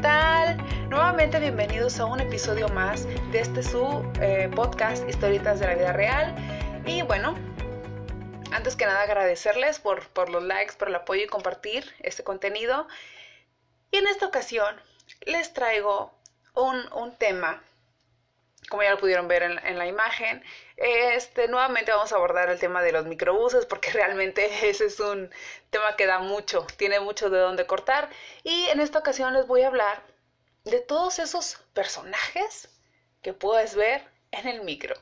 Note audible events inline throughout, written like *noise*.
tal? Nuevamente bienvenidos a un episodio más de este su eh, podcast Historietas de la Vida Real. Y bueno, antes que nada agradecerles por, por los likes, por el apoyo y compartir este contenido. Y en esta ocasión les traigo un, un tema como ya lo pudieron ver en, la imagen, este, nuevamente vamos a abordar el tema de los microbuses porque *laughs* realmente ese es un tema que da mucho, tiene mucho de dónde cortar. Y en esta ocasión les voy a hablar de todos esos personajes que puedes ver en el micro.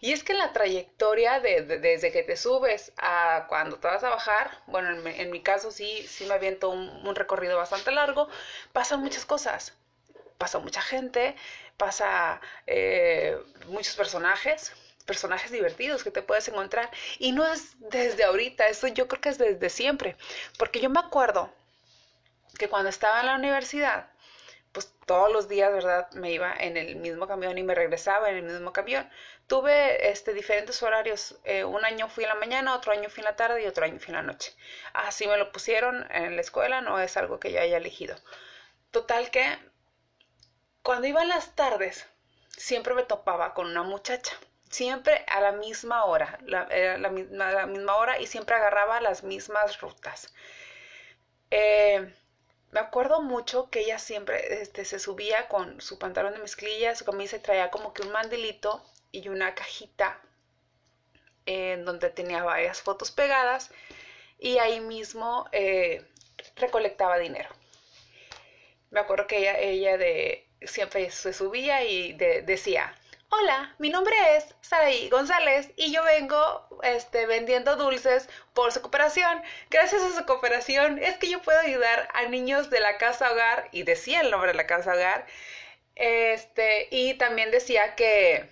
Y es que en la trayectoria de, desde que te subes a cuando te vas a bajar, bueno, en, mi caso sí, sí me aviento un, un recorrido bastante largo, pasan muchas cosas. Pasa mucha gente, pasa eh, muchos personajes, personajes divertidos que te puedes encontrar. Y no es desde ahorita, eso yo creo que es desde siempre. Porque yo me acuerdo que cuando estaba en la universidad, pues todos los días, ¿verdad? Me iba en el mismo camión y me regresaba en el mismo camión. Tuve este, diferentes horarios. Eh, un año fui en la mañana, otro año fui en la tarde y otro año fui en la noche. Así me lo pusieron en la escuela, no es algo que yo haya elegido. Total que cuando iba en las tardes, siempre me topaba con una muchacha. Siempre a la misma hora, la, la, misma hora y siempre agarraba las mismas rutas. Eh, me acuerdo mucho que ella siempre este, se subía con su pantalón de mezclilla, su camisa y traía como que un mandilito y una cajita en donde tenía varias fotos pegadas y ahí mismo eh, recolectaba dinero. Me acuerdo que ella, ella de, siempre se subía y decía, hola, mi nombre es Saraí González y yo vengo este, vendiendo dulces por su cooperación. Gracias a su cooperación es que yo puedo ayudar a niños de la casa hogar, y decía el nombre de la casa hogar, este, y también decía que,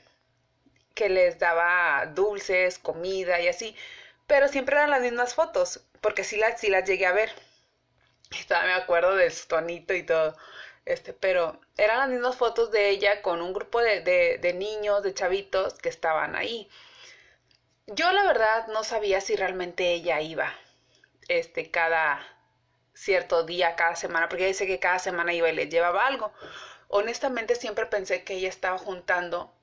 que les daba dulces, comida y así, pero siempre eran las mismas fotos, porque sí las, las llegué a ver. Y todavía me acuerdo del tonito y todo. Este, pero eran las mismas fotos de ella con un grupo de, de, niños, de chavitos que estaban ahí. Yo la verdad no sabía si realmente ella iba este, cada cierto día, cada semana, porque dice que cada semana iba y le llevaba algo. Honestamente siempre pensé que ella estaba juntando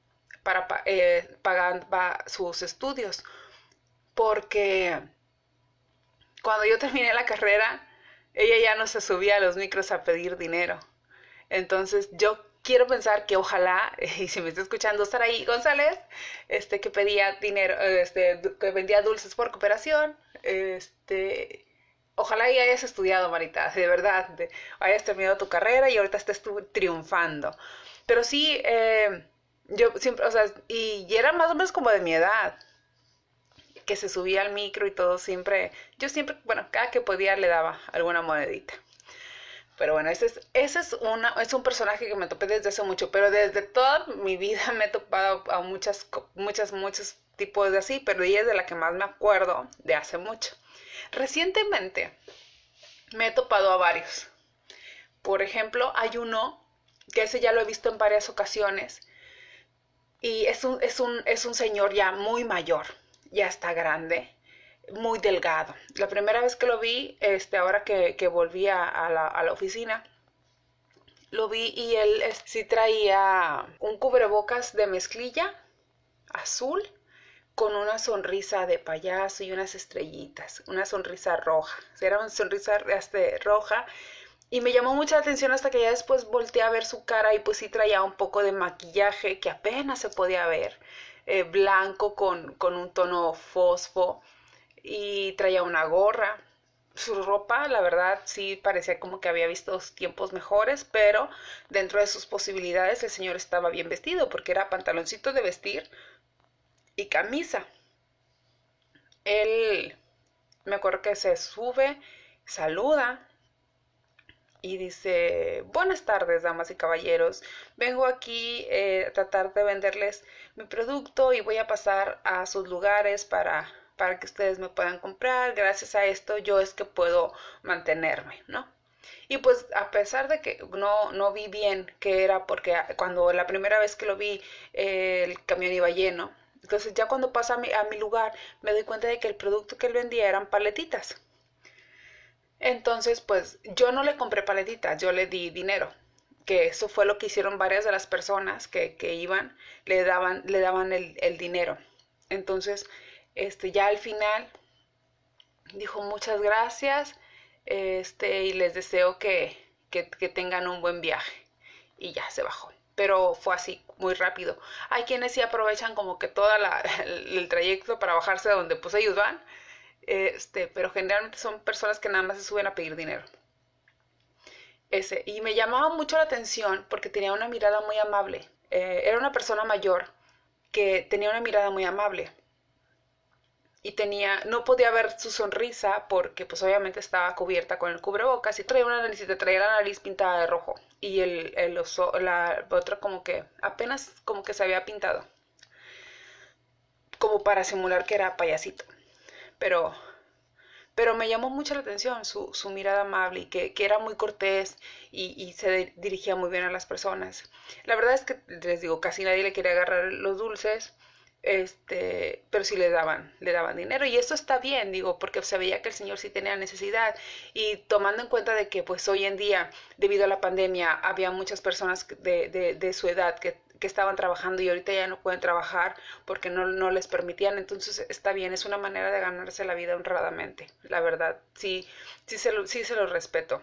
para eh, pagar sus estudios, porque cuando yo terminé la carrera, ella ya no se subía a los micros a pedir dinero. Entonces yo quiero pensar que ojalá, *laughs* y si me está escuchando ahí González, este, que pedía dinero, este, que vendía dulces por cooperación, este, ojalá y hayas estudiado, Marita, de verdad, hayas terminado tu carrera y ahorita estés triunfando. Pero sí, eh, yo siempre, o sea, y, y era más o menos como de mi edad, que se subía al micro y todo, siempre, yo siempre, bueno, cada que podía le daba alguna monedita. Pero bueno, ese es, ese es, una, es un personaje que me topé desde hace mucho, pero desde toda mi vida *laughs* me he topado a muchas, muchas, muchos tipos de así, pero ella es de la que más me acuerdo de hace mucho. Recientemente me he topado a varios. Por ejemplo, hay uno que ese ya lo he visto en varias ocasiones y es un, es un, es un señor ya muy mayor, ya está grande muy delgado. La primera vez que lo vi, este, ahora que, que volví a, la, a la oficina, lo vi y él sí traía un cubrebocas de mezclilla azul con una sonrisa de payaso y unas estrellitas, una sonrisa roja. Era una sonrisa este, roja y me llamó mucha atención hasta que ya después volteé a ver su cara y pues sí traía un poco de maquillaje que apenas se podía ver, eh, blanco con, con un tono fosfo y traía una gorra. Su ropa, la verdad, sí parecía como que había visto tiempos mejores, pero dentro de sus posibilidades el señor estaba bien vestido porque era pantaloncito de vestir y camisa. Él, me acuerdo que se sube, saluda y dice, buenas tardes, damas y caballeros, vengo aquí eh, a tratar de venderles mi producto y voy a pasar a sus lugares para para que ustedes me puedan comprar. Gracias a esto yo es que puedo mantenerme, ¿no? Y pues a pesar de que no, no vi bien que era porque cuando la primera vez que lo vi el camión iba lleno, entonces ya cuando pasa a mi, a mi lugar me doy cuenta de que el producto que él vendía eran paletitas. Entonces, pues yo no le compré paletitas, yo le di dinero, que eso fue lo que hicieron varias de las personas que, que iban, le daban, le daban el, el, dinero. Entonces, este, ya al final dijo muchas gracias este, y les deseo que, que, tengan un buen viaje. Y ya se bajó pero fue así, muy rápido. Hay quienes sí aprovechan como que todo el, el, trayecto para bajarse de donde pues ellos van, este, pero generalmente son personas que nada más se suben a pedir dinero. Ese, y me llamaba mucho la atención porque tenía una mirada muy amable. Eh, era una persona mayor que tenía una mirada muy amable. Y tenía, no podía ver su sonrisa porque pues obviamente estaba cubierta con el cubrebocas y traía una nariz, traía la nariz pintada de rojo. Y el, el la otra como que apenas como que se había pintado. Como para simular que era payasito pero, pero me llamó mucho la atención su, su mirada amable y que, que, era muy cortés y, y se dirigía muy bien a las personas. La verdad es que, les digo, casi nadie le quería agarrar los dulces, este, pero sí le daban, le daban dinero y eso está bien, digo, porque se veía que el señor sí tenía necesidad y tomando en cuenta de que pues hoy en día, debido a la pandemia, había muchas personas de, de, su edad que que estaban trabajando y ahorita ya no pueden trabajar porque no, no, les permitían. Entonces está bien, es una manera de ganarse la vida honradamente, la verdad. Sí, sí se sí se lo respeto.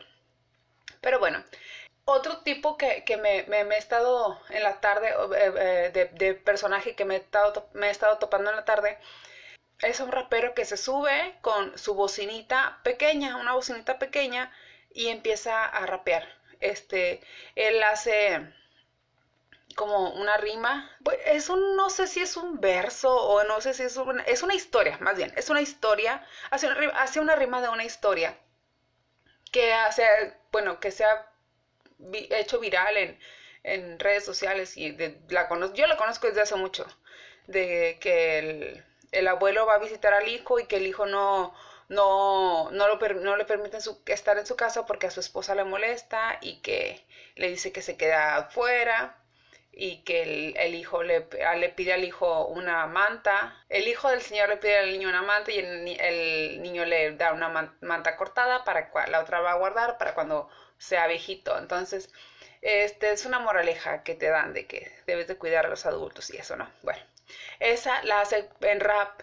Pero bueno, otro tipo que, que me, me, he estado en la tarde, eh, eh, de, personaje que me he, estado, me he estado topando en la tarde, es un rapero que se sube con su bocinita pequeña, una bocinita pequeña, y empieza a rapear. Este, él hace como una rima. Pues es un, no sé si es un verso o no sé si es una, es una historia, más bien, es una historia, hace una, hace una rima de una historia que hace, bueno, que se ha hecho viral en, en, redes sociales y de, la conozco, yo la conozco desde hace mucho, de que el, el, abuelo va a visitar al hijo y que el hijo no, no, no, lo, no le permiten su, estar en su casa porque a su esposa le molesta y que le dice que se queda afuera y que el, el hijo le, le, pide al hijo una manta. El hijo del señor le pide al niño una manta y el, el niño le da una manta cortada para la otra va a guardar para cuando sea viejito. Entonces, este es una moraleja que te dan de que debes de cuidar a los adultos y eso, ¿no? Bueno, esa la hace en rap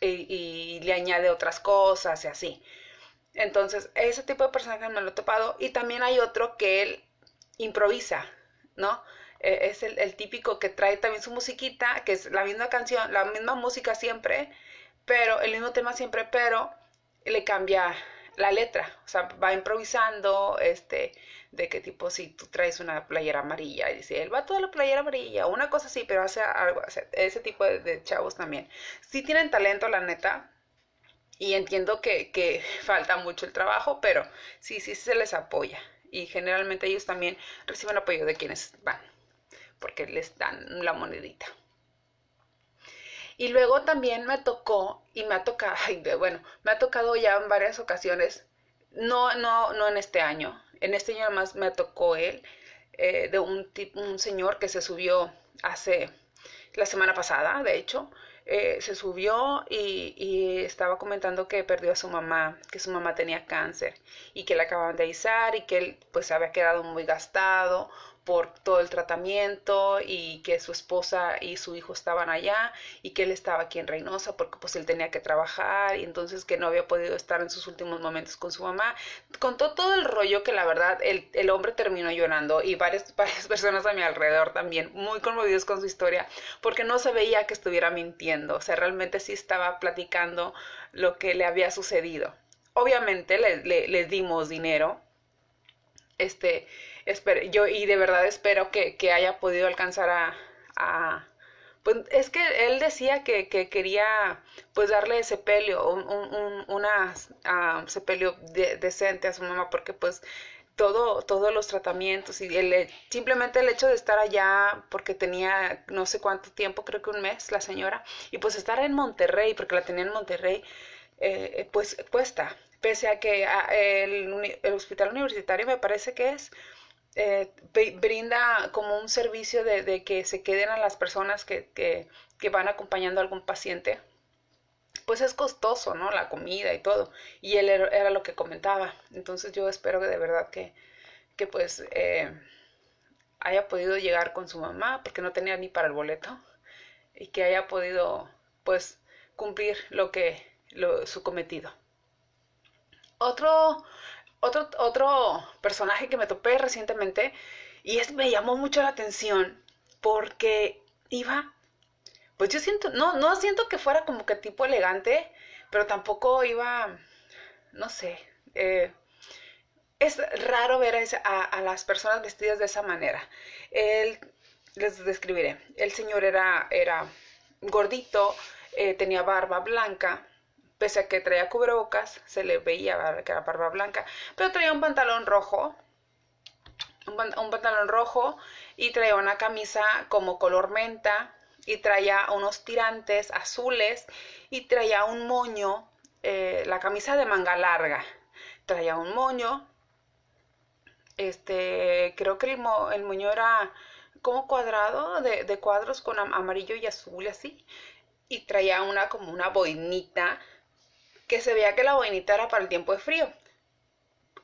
y, le añade otras cosas y así. Entonces, ese tipo de personajes me lo he topado y también hay otro que él improvisa, ¿no? Eh, es el, el, típico que trae también su musiquita, que es la misma canción, la misma música siempre, pero el mismo tema siempre, pero le cambia la letra, o sea, va improvisando, este, de qué tipo, si tú traes una playera amarilla, y dice, él va toda la playera amarilla, una cosa así, pero hace algo, ese tipo de, de, chavos también. Sí tienen talento, la neta, y entiendo que, que falta mucho el trabajo, pero sí, sí se les apoya, y generalmente ellos también reciben apoyo de quienes van porque les dan la monedita. Y luego también me tocó, y me ha tocado, *laughs* bueno, me ha tocado ya en varias ocasiones, no, no, no en este año, en este año además me tocó él, eh, de un, un señor que se subió hace la semana pasada, de hecho, eh, se subió y, estaba comentando que perdió a su mamá, que su mamá tenía cáncer y que le acababan de avisar y que él pues había quedado muy gastado por todo el tratamiento y que su esposa y su hijo estaban allá y que él estaba aquí en Reynosa porque pues él tenía que trabajar y entonces que no había podido estar en sus últimos momentos con su mamá. Contó todo el rollo que la verdad el, el hombre terminó llorando y varias, *laughs* varias personas a mi alrededor también muy conmovidos con su historia porque no se veía que estuviera mintiendo, o sea, realmente sí estaba platicando lo que le había sucedido. Obviamente le, le, le dimos dinero, este, yo y de verdad espero que, que haya podido alcanzar a, a, pues es que él decía que, que quería pues darle sepelio, un, un, una uh, sepelio de, decente a su mamá porque pues todo, todos los tratamientos y el, simplemente el hecho de estar allá porque tenía no sé cuánto tiempo, creo que un mes la señora, y pues estar en Monterrey, porque la tenía en Monterrey, eh, pues cuesta, pese a que a, el, el hospital universitario me parece que es, eh, brinda como un servicio de, que se queden a las personas que, que, que, van acompañando a algún paciente. pues es costoso, ¿no? La comida y todo. Y él era, lo que comentaba. Entonces yo espero que de verdad que, que pues eh, haya podido llegar con su mamá, porque no tenía ni para el boleto, y que haya podido pues cumplir lo que, lo, su cometido. Otro, otro, otro personaje que me topé recientemente y es, me llamó mucho la atención porque iba pues yo siento, no, no siento que fuera como que tipo elegante, pero tampoco iba, no sé, eh, es raro ver a, las personas vestidas de esa manera. Él, les describiré, el señor era, era gordito, eh, tenía barba blanca, pese a que traía cubrebocas, se le veía que era barba blanca, pero traía un pantalón rojo, un pantalón rojo y traía una camisa como color menta, y traía unos tirantes azules y traía un moño, eh, la camisa de manga larga, traía un moño, este, creo que el, moño era como cuadrado, de, de, cuadros con amarillo y azul así, y traía una como una boinita, que se veía que la boinita era para el tiempo de frío.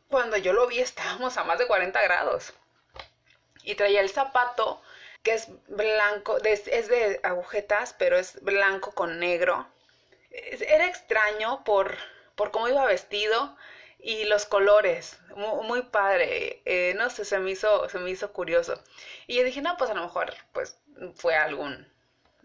Cuando yo lo vi estábamos a más de 40 grados. Y traía el zapato que es blanco, es de agujetas, pero es blanco con negro. Era extraño por, por cómo iba vestido y los colores, muy, padre, eh, no sé, se me, hizo, se me hizo curioso. Y yo dije, no, pues a lo mejor pues fue algún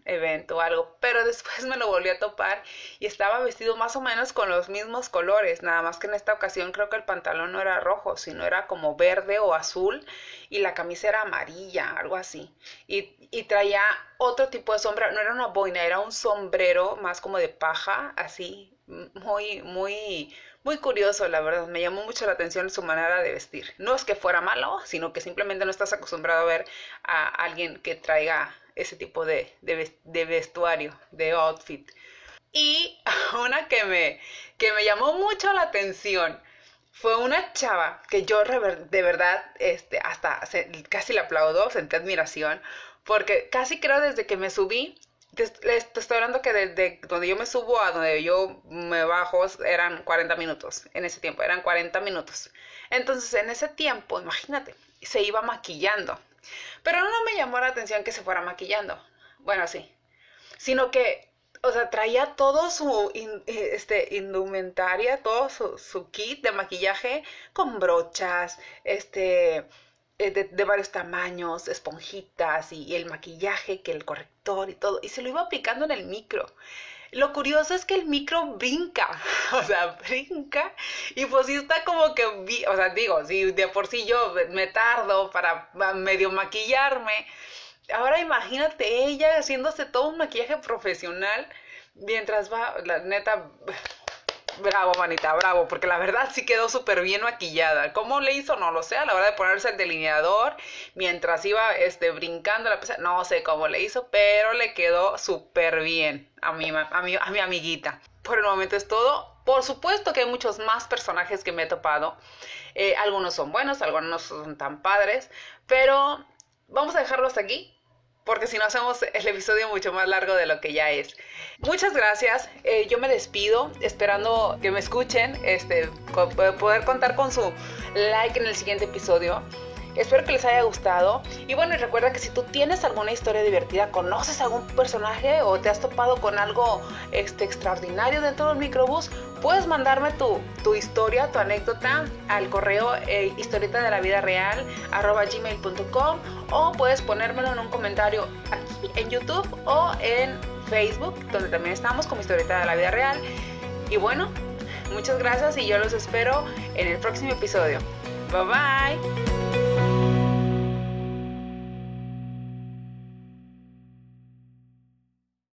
evento o algo, pero *laughs* después me lo volví a topar y estaba vestido más o menos con los mismos colores, nada más que en esta ocasión creo que el pantalón no era rojo, sino era como verde o azul y la camisa era amarilla, algo así. Y, y traía otro tipo de sombra, no era una boina, era un sombrero más como de paja, así, muy, muy, muy curioso, la verdad. Me llamó mucho la atención su manera de vestir. No es que fuera malo, sino que simplemente no estás acostumbrado a ver a alguien que traiga ese tipo de, de, vestuario, de outfit. Y *laughs* una que me, que me llamó mucho la atención fue una chava que yo de verdad este, hasta casi le aplaudo, sentí admiración, porque casi creo desde que me subí, te, estoy hablando que desde donde yo me subo a donde yo me bajo eran 40 minutos, en ese tiempo, eran 40 minutos. Entonces en ese tiempo, imagínate, se iba maquillando. Pero no me llamó la atención que se fuera maquillando. Bueno, sí. Sino que, o sea, traía todo su eh, este, indumentaria, todo su, kit de maquillaje con brochas, este, eh, de, varios tamaños, esponjitas y, el maquillaje, que el corrector y todo. Y se lo iba aplicando en el micro. Lo curioso es que el micro brinca, *laughs* o sea, brinca y pues sí está como que, o sea, digo, si de por sí yo me tardo para medio maquillarme, ahora imagínate ella haciéndose todo un maquillaje profesional mientras va, la neta, Bravo, manita, bravo, porque la verdad sí quedó súper bien maquillada. ¿Cómo le hizo? No lo sé, a la hora de ponerse el delineador mientras iba este, brincando la pesa. No sé cómo le hizo, pero le quedó súper bien a mi, a, mi, a mi amiguita. Por el momento es todo. Por supuesto que hay muchos más personajes que me he topado. Eh, algunos son buenos, algunos no son tan padres, pero vamos a dejarlos aquí porque si no hacemos el episodio mucho más largo de lo que ya es. Muchas gracias, eh, yo me despido esperando que me escuchen, este, poder contar con su like en el siguiente episodio. Espero que les haya gustado. Y bueno, y recuerda que si tú tienes alguna historia divertida, conoces algún personaje o te has topado con algo este, extraordinario dentro del microbús, puedes mandarme tu, tu historia, tu anécdota al correo eh, historieta de la vida real o puedes ponérmelo en un comentario aquí en YouTube o en Facebook, donde también estamos como historieta de la vida real. Y bueno, muchas gracias y yo los espero en el próximo episodio. Bye bye.